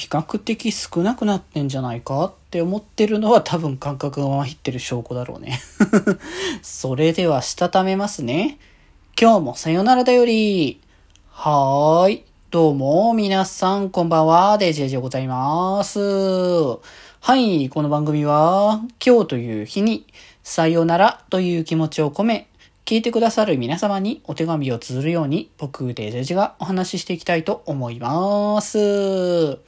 比較的少なくなってんじゃないかって思ってるのは多分感覚がまひってる証拠だろうね。それではしたためますね。今日もさよならだより。はーい。どうも、皆さん、こんばんは、デジェジでございます。はい、この番組は、今日という日に、さよならという気持ちを込め、聞いてくださる皆様にお手紙を綴るように、僕、デジェジがお話ししていきたいと思います。は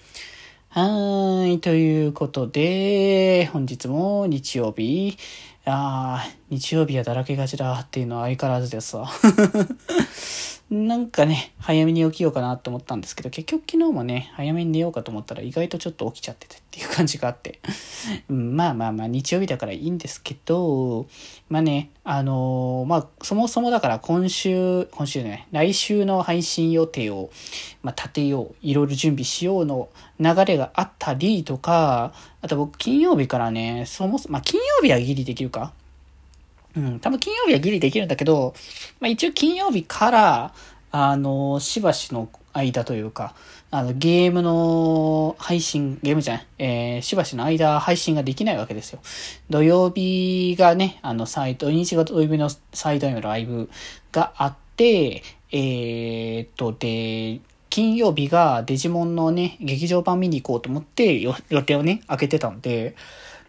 ーい、ということで、本日も日曜日、あー、日曜日はだらけがちだっていうのは相変わらずですわ。なんかね、早めに起きようかなと思ったんですけど、結局昨日もね、早めに寝ようかと思ったら意外とちょっと起きちゃっててっていう感じがあって。まあまあまあ、日曜日だからいいんですけど、まあね、あのー、まあ、そもそもだから今週、今週ね、来週の配信予定を、まあ、立てよう、いろいろ準備しようの流れがあったりとか、あと僕金曜日からね、そもそも、まあ金曜日はギリできるかうん、多分金曜日はギリできるんだけど、まあ一応金曜日から、あの、しばしの間というか、あの、ゲームの配信、ゲームじゃない、えー、しばしの間配信ができないわけですよ。土曜日がね、あの、サイト、日が土曜日のサイトへのライブがあって、えー、っと、で、金曜日がデジモンのね、劇場版見に行こうと思って予定をね、開けてたんで、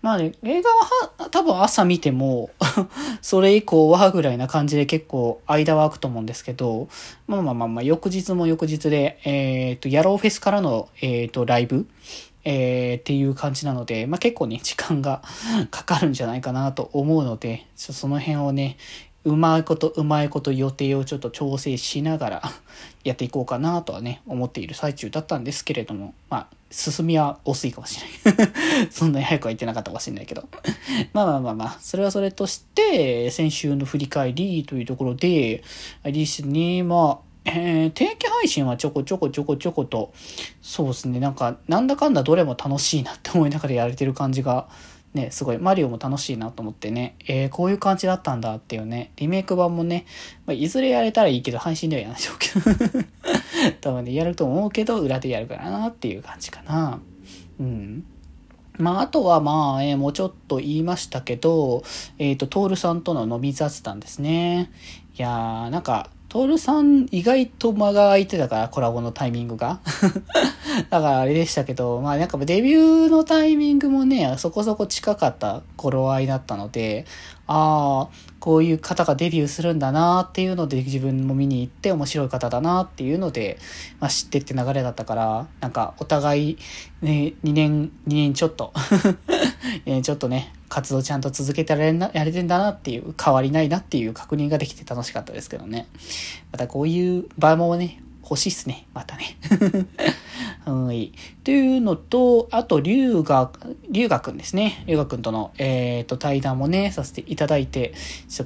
まあね、映画は多分朝見ても それ以降はぐらいな感じで結構間は空くと思うんですけど、まあまあまあまあ、翌日も翌日で、えっ、ー、と、ヤローフェスからの、えっ、ー、と、ライブ、えー、っていう感じなので、まあ結構ね、時間が かかるんじゃないかなと思うので、その辺をね、うまいこと、うまいこと予定をちょっと調整しながら やっていこうかなとはね、思っている最中だったんですけれども、まあ、進みは遅いかもしれない。そんなに早くは言ってなかったかもしれないけど。まあまあまあまあ、それはそれとして、先週の振り返りというところで、あれですね、まあ、えー、定期配信はちょこちょこちょこちょこと、そうですね、なんか、なんだかんだどれも楽しいなって思いながらやれてる感じがね、すごい、マリオも楽しいなと思ってね、えー、こういう感じだったんだっていうね、リメイク版もね、まあ、いずれやれたらいいけど、配信ではやらないでしょうけど 多分ね、やると思うけど、裏でやるからなっていう感じかな。うん。まあ、あとはまあ、えー、もうちょっと言いましたけど、えっ、ー、と、トールさんとの飲み雑談ですね。いやー、なんか、トールさん意外と間が空いてたから、コラボのタイミングが。だからあれでしたけど、まあなんかデビューのタイミングもね、そこそこ近かった頃合いだったので、ああ、こういう方がデビューするんだなっていうので自分も見に行って面白い方だなっていうので、まあ、知ってって流れだったから、なんかお互いね、2年、2年ちょっと えちょっとね、活動ちゃんと続けてられな、やれてんだなっていう、変わりないなっていう確認ができて楽しかったですけどね。またこういう場もね、欲しいっすね。またね。はい。というのと、あと、龍が、龍河くんですね。龍河くんとの、えっ、ー、と、対談もね、させていただいて、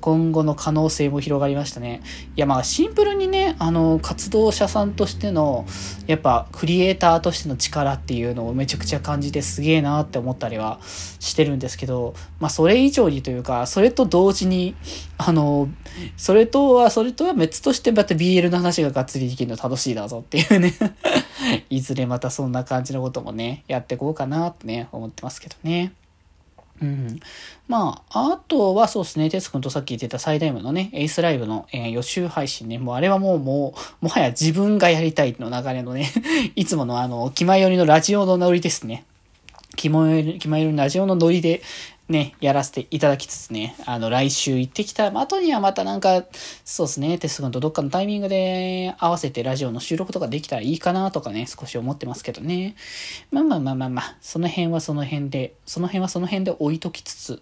今後の可能性も広がりましたね。いや、まあ、シンプルにね、あの、活動者さんとしての、やっぱ、クリエイターとしての力っていうのをめちゃくちゃ感じてすげえなーって思ったりはしてるんですけど、まあ、それ以上にというか、それと同時に、あの、それとは、それとは別として、また BL の話ががっつりできるの楽しいだぞっていうね いずれまたそんな感じのこともね、やっていこうかなってね、思ってますけどね。うん。まあ、あとはそうですね、テス君とさっき言ってたサイダイムのね、エースライブの、えー、予習配信ね、もうあれはもう、もう、もはや自分がやりたいの流れのね いつものあの、気前よりのラジオのノリですね。気前より、気前よりのラジオのノリで、ね、やらせていただきつつね、あの、来週行ってきた後にはまたなんか、そうですね、テス君とどっかのタイミングで合わせてラジオの収録とかできたらいいかなとかね、少し思ってますけどね。まあまあまあまあまあ、その辺はその辺で、その辺はその辺で置いときつつ、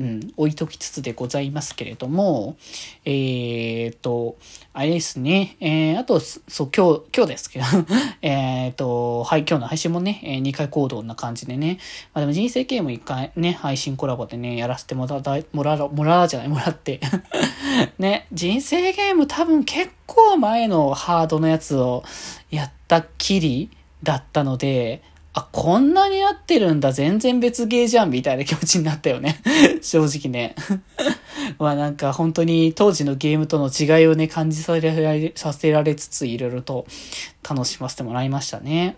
うん、置いときつつでございますけれども、えー、っと、あれですね、えー、あと、そう、今日、今日ですけど えっと、はい、今日の配信もね、2回行動な感じでね、まあでも人生系も1回ね、配信コラボでね、やらせてもら、もら、もら、じゃない、もらって。ね、人生ゲーム多分結構前のハードのやつをやったきりだったので、あ、こんなになってるんだ、全然別ゲーじゃん、みたいな気持ちになったよね。正直ね。まあなんか本当に当時のゲームとの違いをね、感じさせられ、させられつつ、いろいろと楽しませてもらいましたね。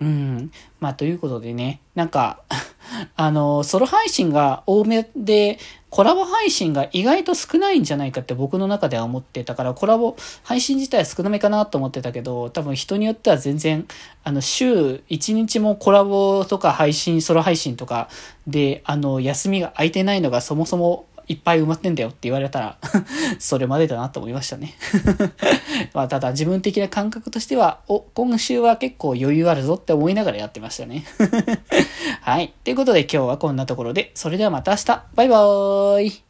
うん。まあということでね、なんか あの、ソロ配信が多めで、コラボ配信が意外と少ないんじゃないかって僕の中では思ってたから、コラボ配信自体は少なめかなと思ってたけど、多分人によっては全然、あの、週1日もコラボとか配信、ソロ配信とかで、あの、休みが空いてないのがそもそもいっぱい埋まってんだよって言われたら それまでだなと思いましたね。まあ、ただ自分的な感覚としては、お、今週は結構余裕あるぞって思いながらやってましたね。はい。ということで今日はこんなところで、それではまた明日。バイバーイ。